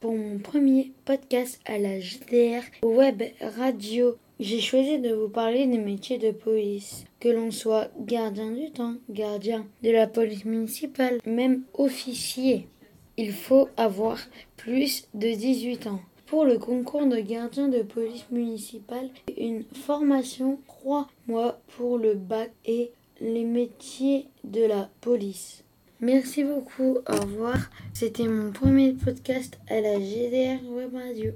pour mon premier podcast à la GDR Web Radio. J'ai choisi de vous parler des métiers de police. Que l'on soit gardien du temps, gardien de la police municipale, même officier, il faut avoir plus de 18 ans. Pour le concours de gardien de police municipale, une formation 3 mois pour le bac et les métiers de la police. Merci beaucoup, au revoir. C'était mon premier podcast à la GDR Web Radio.